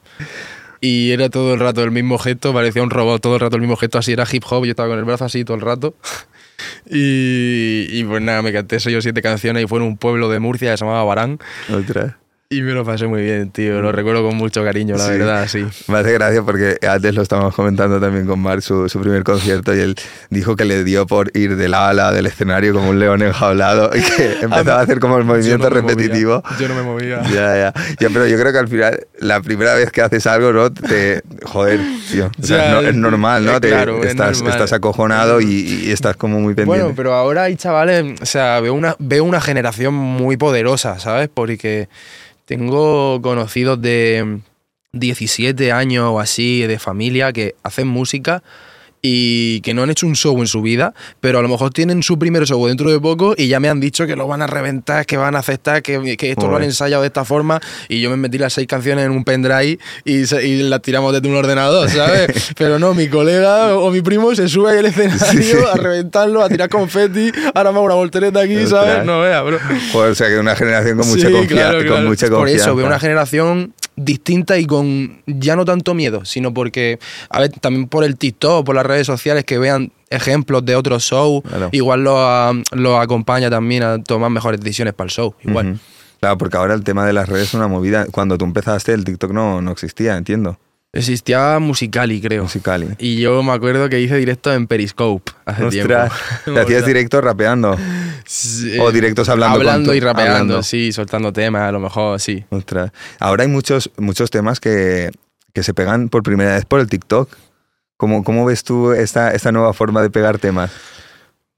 y era todo el rato el mismo gesto, parecía un robot todo el rato el mismo gesto, así era hip hop, yo estaba con el brazo así todo el rato y, pues nada, me canté seis o siete canciones y fue en un pueblo de Murcia que se llamaba Barán Ostras. Y me lo pasé muy bien, tío, lo recuerdo con mucho cariño, la Sí. verdad, sí. Me hace gracia porque antes lo estábamos comentando también con Marc, su, su primer concierto, y él dijo que le dio por ir de lado a lado del escenario como un león enjaulado y que empezaba a hacer como el movimiento Yo no movía, repetitivo. yo no me movía. Ya, ya, ya. Pero yo creo que al final, la primera vez que haces algo, ¿no? Te. Joder, tío. O sea, Ya, no- es normal, ¿no? eh, Te- claro, es estás, normal. estás acojonado y, y estás como muy pendiente. Bueno, pero ahora hay chavales, o sea, veo una, veo una generación muy poderosa, ¿sabes? Porque tengo conocidos de 17 años o así, de familia, que hacen música y que no han hecho un show en su vida, pero a lo mejor tienen su primer show dentro de poco y ya me han dicho que lo van a reventar, que van a aceptar, que, que esto lo han ensayado de esta forma y yo me metí las seis canciones en un pendrive y, se- y las tiramos desde un ordenador, ¿sabes? pero no, mi colega o mi primo se sube al escenario Sí, a reventarlo, a tirar confeti, ahora me hago una voltereta aquí. ¿sabes? No veas, bro. Joder, o sea, que una generación con mucha, Sí, confia- claro, con claro. mucha Por confianza. eso veo una generación distinta y con ya no tanto miedo, sino porque, a ver, también por el TikTok, por las redes sociales, que vean ejemplos de otros shows, Claro. igual lo, ah, lo acompaña también a tomar mejores decisiones para el show, igual. Claro, porque ahora el tema de las redes es una movida. Cuando tú empezaste, el TikTok no, no existía, entiendo. Existía Musicali, creo. Musicali. Y yo me acuerdo que hice directo en Periscope hace Ostras, tiempo. ¿te hacías directo rapeando? Sí, o directos hablando con Hablando tu- y rapeando, hablando. sí, soltando temas, a lo mejor, sí. Ostras. Ahora hay muchos, muchos temas que, que se pegan por primera vez por el TikTok. ¿Cómo, cómo ves tú esta, esta nueva forma de pegar temas?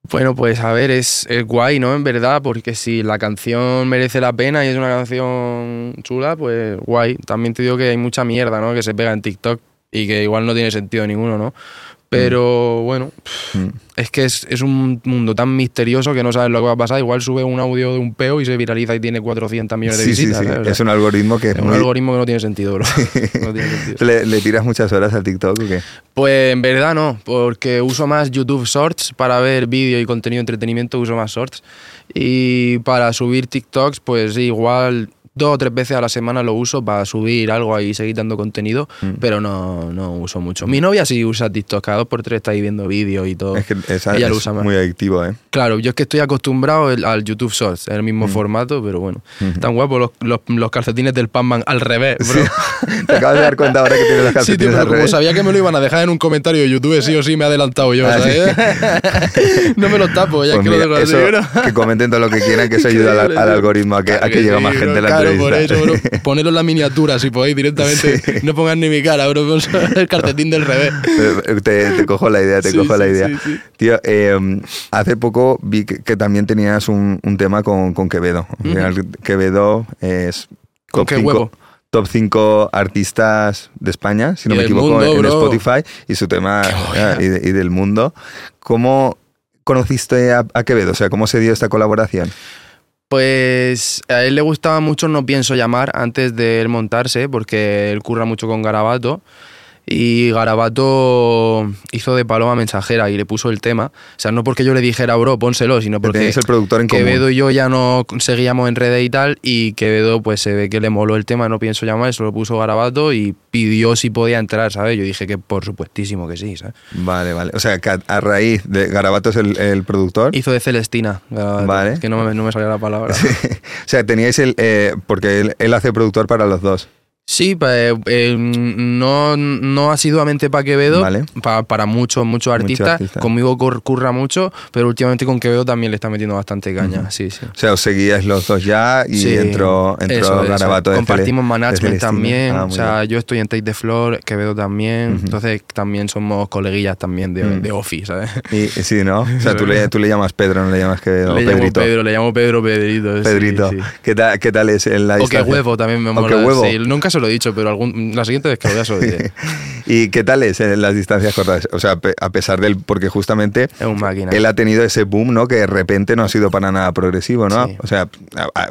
Bueno, pues a ver, es, es guay, ¿no? En verdad, porque si la canción merece la pena y es una canción chula, pues guay. También te digo que hay mucha mierda, ¿no? Que se pega en TikTok y que igual no tiene sentido ninguno, ¿no? Pero bueno, Mm. es que es, es un mundo tan misterioso que no sabes lo que va a pasar. Igual sube un audio de un peo y se viraliza y tiene 400 millones de Sí, sí, visitas. sí. sea, Es un algoritmo que es un algoritmo que no tiene sentido, bro. No tiene sentido. ¿Le, le tiras muchas horas al TikTok o qué? Pues en verdad no, porque uso más YouTube Shorts para ver vídeo y contenido de entretenimiento, uso más Shorts. Y para subir TikToks, pues sí, igual dos o tres veces a la semana lo uso para subir algo ahí y seguir dando contenido, Mm. pero no, no uso mucho. Mi novia sí usa TikTok, cada dos por tres está ahí viendo vídeos y todo. Es que es, Ella lo es usa más. muy adictivo, ¿eh? Claro, yo es que estoy acostumbrado al YouTube Shorts, es el mismo formato, pero bueno. Mm. Tan guapos los, los, los calcetines del Pac-Man al revés, bro. Te acabas de dar cuenta ahora que tienes las Sí, tío, calcetines pero al como revés. sabía que me lo iban a dejar en un comentario de YouTube, sí o sí me he adelantado yo, Ah, sí. no me lo tapo, ya Pues que lo mira, dejo así, eso, que comenten todo lo que quieran, que eso ayuda al, tío. algoritmo a que, a que llegue sí, más gente a la claro, por eso, bro. Ponedlo en la miniatura si podéis directamente. Sí. No pongan ni mi cara, bro, el calcetín del revés. Te, te cojo la idea, te Sí, cojo la idea. Tío, eh, hace poco vi que, que también tenías un, un tema con, con Quevedo. Quevedo es ¿Con qué cinco- huevo? top 5 artistas de España, si no me equivoco, mundo, en bro. Spotify y su tema eh, y, de- y del mundo. ¿Cómo conociste a, a Quevedo? O sea, ¿cómo se dio esta colaboración? Pues a él le gustaba mucho No Pienso Llamar antes de él montarse, porque él curra mucho con Garabato. Y Garabato hizo de paloma mensajera y le puso el tema. O sea, no porque yo le dijera, bro, pónselo, sino Que porque el productor en común. Quevedo y yo ya no seguíamos en redes y tal. Y Quevedo, pues se ve que le moló el tema, no pienso llamar, eso lo puso Garabato y pidió si podía entrar, ¿sabes? Yo dije que por supuestísimo que sí, ¿sabes? Vale, vale. O sea, que a, raíz de Garabato es el, el productor. Hizo de Celestina, Garabato, Vale. que no me, no me salía la palabra. o sea, teníais el. eh, porque él, él hace productor para los dos. Sí, pues, eh, no, no asiduamente para Quevedo, Vale. pa- para muchos, muchos artistas. artistas. Conmigo cur- curra mucho, pero últimamente con Quevedo también le está metiendo bastante caña. Sí, sí. O sea, os seguíais los dos ya y Sí, entró, entró eso, eso. Garabato de Compartimos de management también. Ah, o sea, bien. yo estoy en Take the Floor, Quevedo también. Ujú. Entonces también somos coleguillas también de, Mm. de Office, ¿sabes? Y, sí, ¿no? O sea, tú le, tú le llamas Pedro, no le llamas Quevedo. le o llamo Pedrito. Pedro, le llamo Pedro Pedrito. Pedrito. ¿Qué, tal, ¿Qué tal es en la O que huevo también me O mola. que huevo. nunca se lo he dicho, pero algún, la siguiente vez que lo vea se lo diré. ¿Y qué tal es en las distancias cortas? O sea, a pesar del... Porque justamente Es un máquina. él ha tenido ese boom, ¿no? Que de repente no ha sido para nada progresivo, ¿no? Sí. O sea,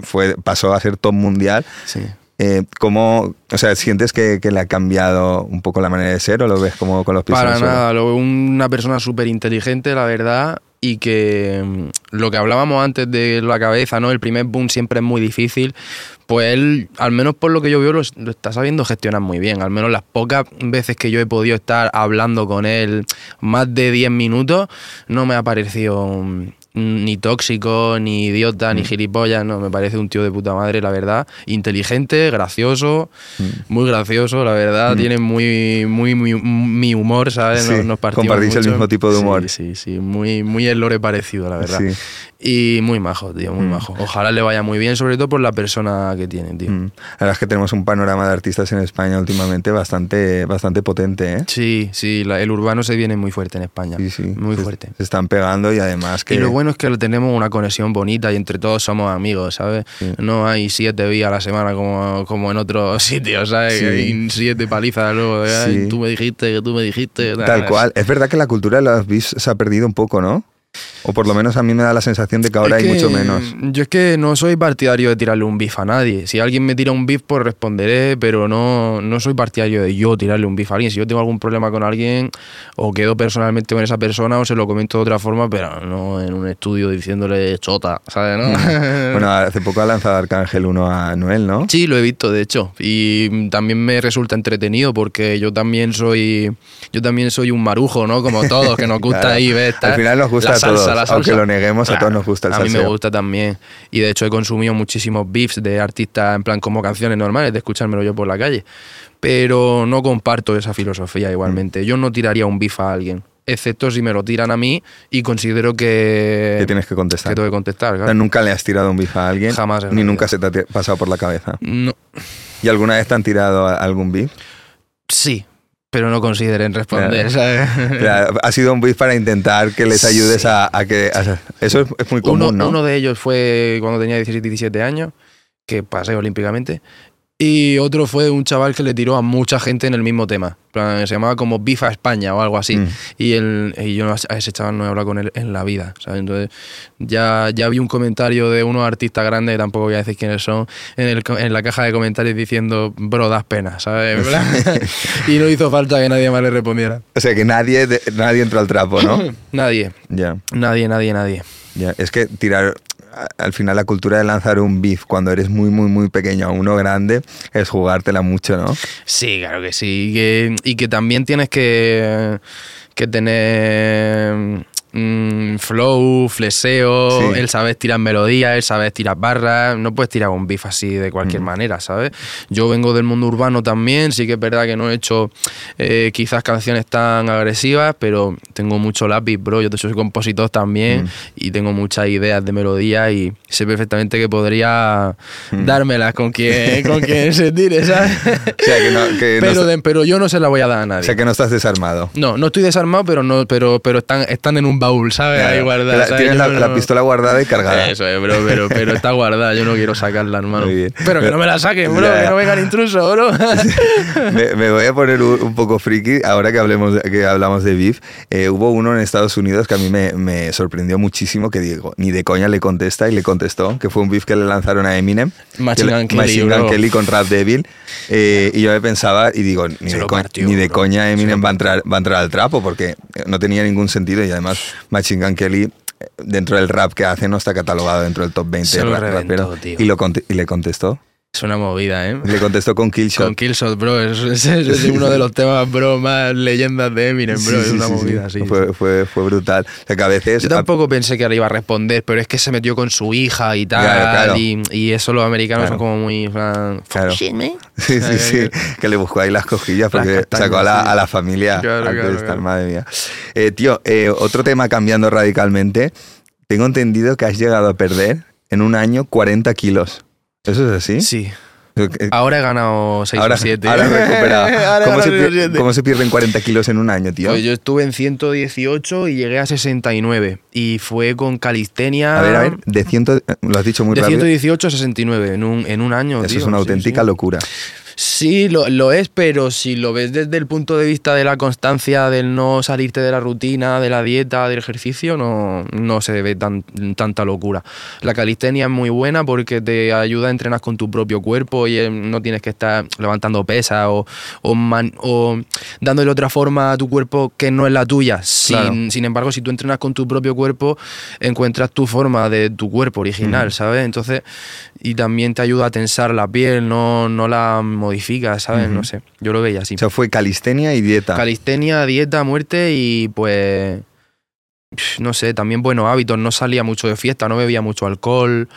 fue, pasó a ser top mundial. Sí. Eh, ¿Cómo, o sea, sientes que, que le ha cambiado un poco la manera de ser o lo ves como con los pies Para nada, lo veo una persona súper inteligente, la verdad, y que mm, lo que hablábamos antes de la cabeza, ¿no? El primer boom siempre es muy difícil. Pues él, al menos por lo que yo veo, lo, está sabiendo gestionar muy bien. Al menos las pocas veces que yo he podido estar hablando con él más de 10 minutos, no me ha parecido mm, ni tóxico, ni idiota, Mm. ni gilipollas, no, me parece un tío de puta madre, la verdad. Inteligente, gracioso, Mm. muy gracioso, la verdad. Tiene muy, muy, muy- mi humor, ¿sabes? Sí, Nos, nos compartís el mismo tipo de humor. Sí, sí, sí, muy, muy el lore parecido, la verdad. Sí. Y muy majo, tío, muy Mm. majo. Ojalá le vaya muy bien, sobre todo por la persona que tiene, tío. Mm. La verdad es que tenemos un panorama de artistas en España últimamente bastante, bastante potente, ¿eh? Sí, sí, la- el urbano se viene muy fuerte en España. Sí, sí. Muy Se- fuerte. Se están pegando y además que... Y lo bueno es que tenemos una conexión bonita y entre todos somos amigos, ¿sabes? Sí. No hay siete días a la semana como, como en otros sitios, ¿sabes? Sí. Hay siete palizas luego. de, "Ay, Sí. tú me dijiste, que tú me dijiste. Tal cual. Es verdad que la cultura de los beefs se ha perdido un poco, ¿no? O por lo menos a mí me da la sensación de que ahora Es hay que mucho menos. Yo es que no soy partidario de tirarle un beef a nadie. Si alguien me tira un beef, pues responderé, pero no, no soy partidario de yo tirarle un beef a alguien. Si yo tengo algún problema con alguien, o quedo personalmente con esa persona, o se lo comento de otra forma, pero no en un estudio diciéndole chota, ¿sabes? ¿no? Bueno, hace poco ha lanzado Arcángel 1 a Noel, ¿no? Sí, lo he visto, de hecho. Y también me resulta entretenido porque yo también soy yo también soy un marujo, ¿no? Como todos, que nos gusta Claro. ahí ver. Al final nos gusta la a todos, salsa, la aunque salsa. lo neguemos, a todos nos gusta el A mí me gusta también. Y de hecho he consumido muchísimos beefs de artistas en plan como canciones normales, de escuchármelo yo por la calle. Pero no comparto esa filosofía igualmente. Yo no tiraría un beef a alguien. Excepto si me lo tiran a mí y considero que, Que tienes que contestar. que tengo que contestar. Claro. nunca le has tirado un beef a alguien. Jamás Ni nunca se te ha pasado por la cabeza. No, ¿Y alguna vez te han tirado algún beef? sí, pero no consideren responder. Ha sido un beef para intentar que les ayudes Sí. a, a que... a- eso es, es muy común, uno, ¿no? uno de ellos fue cuando tenía 16, 17 años, que pasé olímpicamente. Y otro fue un chaval que le tiró a mucha gente en el mismo tema. Plan, Se llamaba como Bifa España o algo así. Mm. Y, el, y yo a ese chaval no he hablado con él en la vida. ¿sabes? Entonces ya, ya vi un comentario de unos artistas grandes, tampoco voy a decir quiénes son, en, el, en la caja de comentarios diciendo, bro, das pena, ¿sabes? Y no hizo falta que nadie más le respondiera. O sea, que nadie, nadie entró al trapo, ¿no? Nadie, ya. nadie, nadie, nadie. Ya, es que tirar, al final la cultura de lanzar un beef cuando eres muy, muy, muy pequeño a uno grande es jugártela mucho, ¿no? Sí, claro que sí. Y que, también tienes que, que tener mm, flow, flexeo, Sí. el saber tirar melodías, el saber tirar barras. No puedes tirar un beef así de cualquier manera, ¿sabes? Yo vengo del mundo urbano también, sí que es verdad que no he hecho eh, quizás canciones tan agresivas, pero tengo mucho lápiz, bro. Yo soy compositor también Mm. y tengo muchas ideas de melodía y sé perfectamente que podría Mm. dármelas con quien, con quien se tire, ¿sabes? O sea, que no, que no pero, está- de- pero yo no se la voy a dar a nadie. o sea, que no estás desarmado. No, no estoy desarmado, pero no, pero, pero están, están en un baúl, ¿sabes? Ahí Claro. ¿sabes? tienes la, pistola guardada y cargada. Eso es, bro, pero, pero está guardada, yo no quiero sacarla, hermano. Muy bien. Pero que no me la saquen, bro, Ya, que no vengan intrusos, bro. me, me voy a poner un, un poco friki ahora que, hablemos que hablamos de beef. Eh, hubo uno en Estados Unidos que a mí me, me sorprendió muchísimo, que digo, ni de coña le contesta y le contestó, que fue un beef que le lanzaron a Eminem. Machine Gun Kelly, con Rap Devil. Eh, y yo me pensaba y digo, ni, de, co- ni coña Eminem va a, entrar, va a entrar al trapo porque no tenía ningún sentido y además Machine Gun Kelly eh, dentro del rap que hace no está catalogado dentro del top 20 Se lo rap- reventó, rapero. tío. y, lo conte- y le contestó Es una movida, ¿eh? le contestó con Killshot Con Killshot, bro, es, es- es uno de los temas, bro, más leyendas de Eminem, bro, Sí, es una sí, movida, sí. Fue, fue, fue brutal. O sea, que a veces... Yo tampoco pensé que le iba a responder, pero es que se metió con su hija y tal, Claro, claro. Y, y eso los americanos Claro. son como muy... plan, "Fuck Claro. shit, man". Sí, sí, sí. Que le buscó ahí las cojillas porque Las sacó a la, a la familia antes de estar, madre mía. Eh, tío, eh, otro tema cambiando radicalmente. Tengo entendido que has llegado a perder en un año 40 kilos. ¿Eso es así? Sí. Eh, Ahora he ganado 6 Ahora, o 7. ahora has recuperado. ¿Cómo, he se cómo se pierden 40 kilos en un año, tío? Pues yo estuve en 118 y llegué a 69. Y fue con calistenia. A ver, a ver, de 100, lo has dicho muy De rápido. 118 a 69 en un, en un año. Eso tío, es una sí, auténtica sí. locura. Sí, lo, lo es, pero si lo ves desde el punto de vista de la constancia, del no salirte de la rutina, de la dieta, del ejercicio, no, no se ve tan, tanta locura. La calistenia es muy buena porque te ayuda a entrenar con tu propio cuerpo y eh, no tienes que estar levantando pesas o, o, man- o dándole otra forma a tu cuerpo que no es la tuya. Sin, Claro. sin embargo, si tú entrenas con tu propio cuerpo, encuentras tu forma de tu cuerpo original. ¿sabes? Entonces, y también te ayuda a tensar la piel, no, no la modifica, ¿sabes? No sé, yo lo veía así. O sea, fue calistenia y dieta. Calistenia, dieta, muerte y pues, no sé, también buenos hábitos. No salía mucho de fiesta, no bebía mucho alcohol,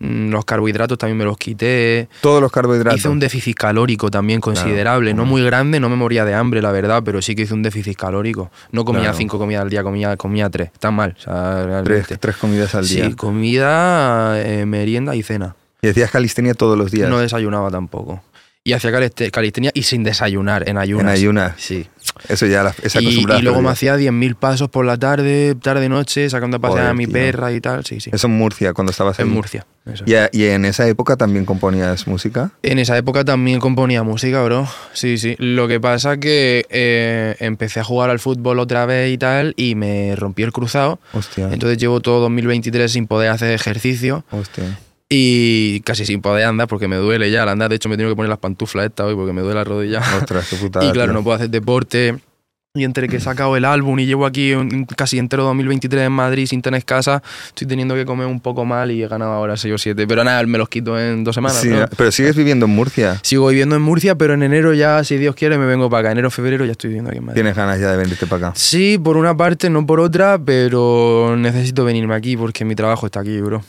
mm, los carbohidratos también me los quité. Todos los carbohidratos. Hice un déficit calórico también Claro. considerable, no muy grande, no me moría de hambre, la verdad, pero sí que hice un déficit calórico. No comía Claro. cinco comidas al día, comía, comía tres. Está mal, o sea, tres, tres comidas al día. Sí, comida, eh, merienda y cena. Y decías calistenia todos los días. No desayunaba tampoco. Y hacía caliste- calistenia y sin desayunar, en ayunas. en ayunas. Sí. Eso ya, la- esa Y, luego me hacía 10.000 pasos por la tarde, tarde-noche, sacando a pasear Joder, a mi tío. perra y tal. Sí, sí. Eso en Murcia, cuando estabas en ahí. Murcia. eso. Y, a- y en esa época también componías música. En esa época también componía música, bro. Sí, sí. Lo que pasa que eh, empecé a jugar al fútbol otra vez y tal, y me rompí el cruzado. Hostia. Entonces llevo todo 2023 sin poder hacer ejercicio Hostia. Y casi sin poder andar porque me duele ya al andar. De hecho, me tengo que poner las pantuflas esta hoy porque me duele la rodilla. Ostras, qué putada. y claro, tío. no puedo hacer deporte. Y entre que he sacado el álbum y llevo aquí un- casi entero 2023 en Madrid sin tener casa, estoy teniendo que comer un poco mal y he ganado ahora 6 o 7. Pero nada, me los quito en dos semanas. Sí, ¿no? Pero sigues viviendo en Murcia. Sigo viviendo en Murcia, pero en enero ya, si Dios quiere, me vengo para acá. Enero, febrero ya estoy viviendo aquí en Madrid. Tienes ganas ya de venirte para acá. Sí, por una parte, no por otra, pero necesito venirme aquí porque mi trabajo está aquí, bro.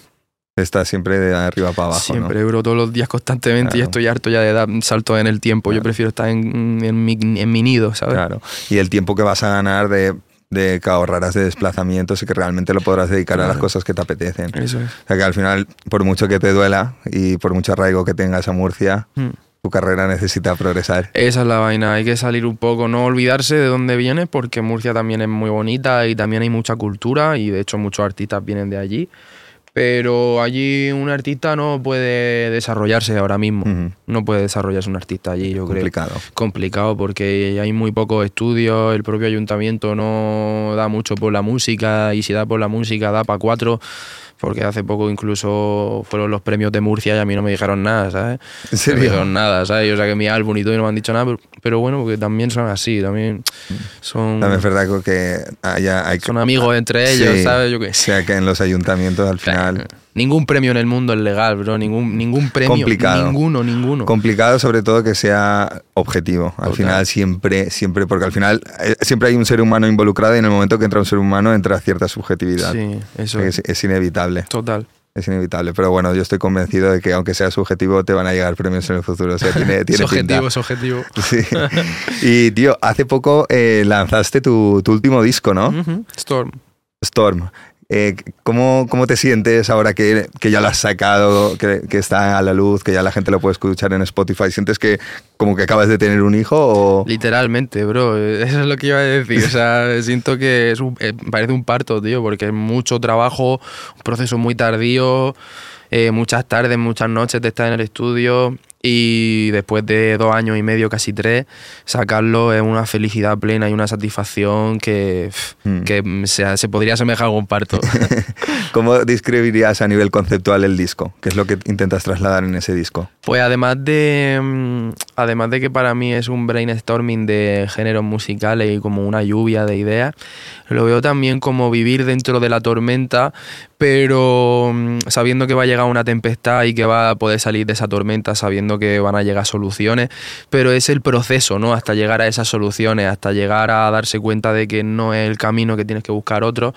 Estás siempre de arriba para abajo. ¿no? Siempre, bro, todos los días constantemente y Claro. estoy harto ya de dar saltos en el tiempo. Yo Claro. prefiero estar en, en mi, en mi nido, ¿sabes? Claro. Y el tiempo que vas a ganar de, de que ahorrarás de desplazamientos y que realmente lo podrás dedicar a las Claro. cosas que te apetecen. Eso es. O sea que al final, por mucho que te duela y por mucho arraigo que tengas a Murcia, Mm. tu carrera necesita progresar. Esa es la vaina, hay que salir un poco, no olvidarse de dónde vienes, porque Murcia también es muy bonita y también hay mucha cultura y de hecho muchos artistas vienen de allí. Pero allí un artista no puede desarrollarse ahora mismo. No puede desarrollarse un artista allí, yo creo. Complicado. Complicado porque hay muy pocos estudios, el propio ayuntamiento no da mucho por la música y si da por la música da para cuatro. Porque hace poco incluso fueron los premios de Murcia y a mí no me dijeron nada, ¿sabes? ¿En No serio? me dijeron nada, ¿sabes? Yo saqué mi álbum y todo y no me han dicho nada, pero, pero bueno, porque también son así, también son, También es verdad que haya, hay son amigos entre ellos, Sí. ¿sabes? Yo qué O sé. sea que en los ayuntamientos al final... Ningún premio en el mundo es legal, bro. Ningún, ningún premio. Complicado. Ninguno, ninguno. Complicado sobre todo que sea objetivo. Al final siempre, siempre, porque al final eh, siempre hay un ser humano involucrado y en el momento que entra un ser humano entra cierta subjetividad. sí, eso es, es inevitable, Total. es inevitable. Pero bueno, yo estoy convencido de que aunque sea subjetivo te van a llegar premios en el futuro. O sea, tiene, tiene es objetivo, es objetivo. Sí. Y tío, hace poco eh, lanzaste tu, tu último disco, ¿no? Storm. Storm. Eh, ¿cómo, ¿Cómo te sientes ahora que, que ya lo has sacado, que, que está a la luz, que ya la gente lo puede escuchar en Spotify? ¿Sientes que como que acabas de tener un hijo o...? Literalmente, bro. Eso es lo que iba a decir. O sea, siento que es un- eh, parece un parto, tío, porque es mucho trabajo, un proceso muy tardío, eh, muchas tardes, muchas noches de estar en el estudio y después de dos años y medio, casi tres, sacarlo es una felicidad plena y una satisfacción que, pff, Mm. que se, se podría asemejar a un parto. ¿Cómo describirías a nivel conceptual el disco? ¿Qué es lo que intentas trasladar en ese disco? Pues además de, mm, además de que para mí es un brainstorming de géneros musicales y como una lluvia de ideas, lo veo también como vivir dentro de la tormenta, pero mm, sabiendo que va a llegar una tempestad y que va a poder salir de esa tormenta, sabiendo que van a llegar soluciones, pero es el proceso, ¿no? Hasta llegar a esas soluciones, hasta llegar a darse cuenta de que no es el camino que tienes que buscar otro,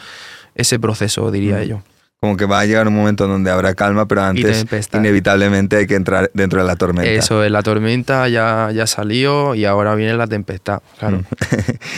ese proceso, diría Mm. yo. Como que va a llegar un momento donde habrá calma, pero antes inevitablemente hay que entrar dentro de la tormenta. Eso es, la tormenta ya, ya salió y ahora viene la tempestad. Claro.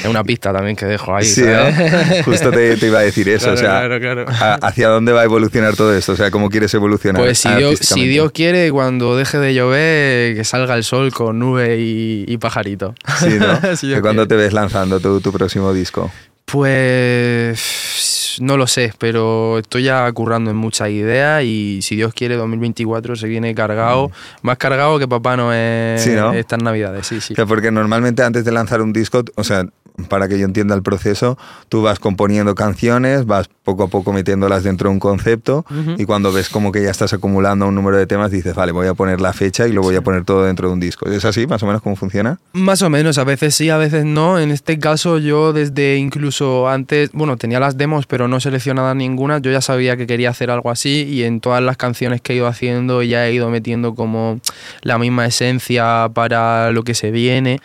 es una pista también que dejo ahí. Mm. Sí. ¿no? Justo te, te iba a decir eso. Claro, o sea, claro, ¿hacia dónde va a evolucionar todo esto? O sea, ¿cómo quieres evolucionar? Pues si Dios, si? Dios quiere, cuando deje de llover, que salga el sol con nube y, y pajarito. Sí, ¿no? Si ¿Que Dios ¿Cuándo te ves lanzando tu, tu próximo disco? Pues Pues no lo sé, pero estoy ya currando en muchas ideas y si Dios quiere 2024 se viene cargado, más cargado que Papá no es Sí, ¿no? estas navidades, sí, sí. O sea, porque normalmente antes de lanzar un disco, o sea, para que yo entienda el proceso, tú vas componiendo canciones, vas poco a poco metiéndolas dentro de un concepto y cuando ves como que ya estás acumulando un número de temas, dices, vale, voy a poner la fecha y lo voy a poner todo dentro de un disco. ¿Es así más o menos cómo funciona? Más o menos, a veces sí, a veces no. En este caso yo desde incluso antes, bueno, tenía las demos pero no seleccionadas ninguna, yo ya sabía que quería hacer algo así y en todas las canciones que he ido haciendo ya he ido metiendo como la misma esencia para lo que se viene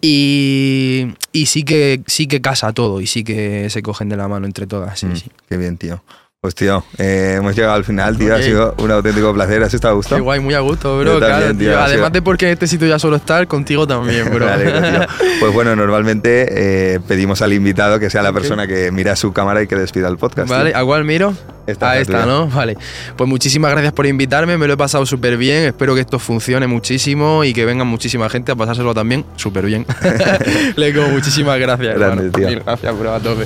y, y sí que sí que casa todo y sí que se cogen de la mano entre todas, sí, Mm, sí. Qué bien, tío. Pues tío, eh, hemos llegado al final, tío. Ha sido un auténtico placer. ¿Has estado a gusto? Qué guay, muy a gusto, bro. también, claro, tío, Además sido- de porque en este sitio ya solo estar, contigo también, bro. Alegro, tío. Pues bueno, normalmente eh, pedimos al invitado que sea la persona que mira su cámara y que despida el podcast. Vale, ¿a cuál miro? Esta a esta. ¿no? Vale. Pues muchísimas gracias por invitarme, me lo he pasado súper bien. Espero que esto funcione muchísimo y que venga muchísima gente a pasárselo también súper bien. Leco, muchísimas gracias. Grande, hermano. tío. Mil gracias, bro, a tope.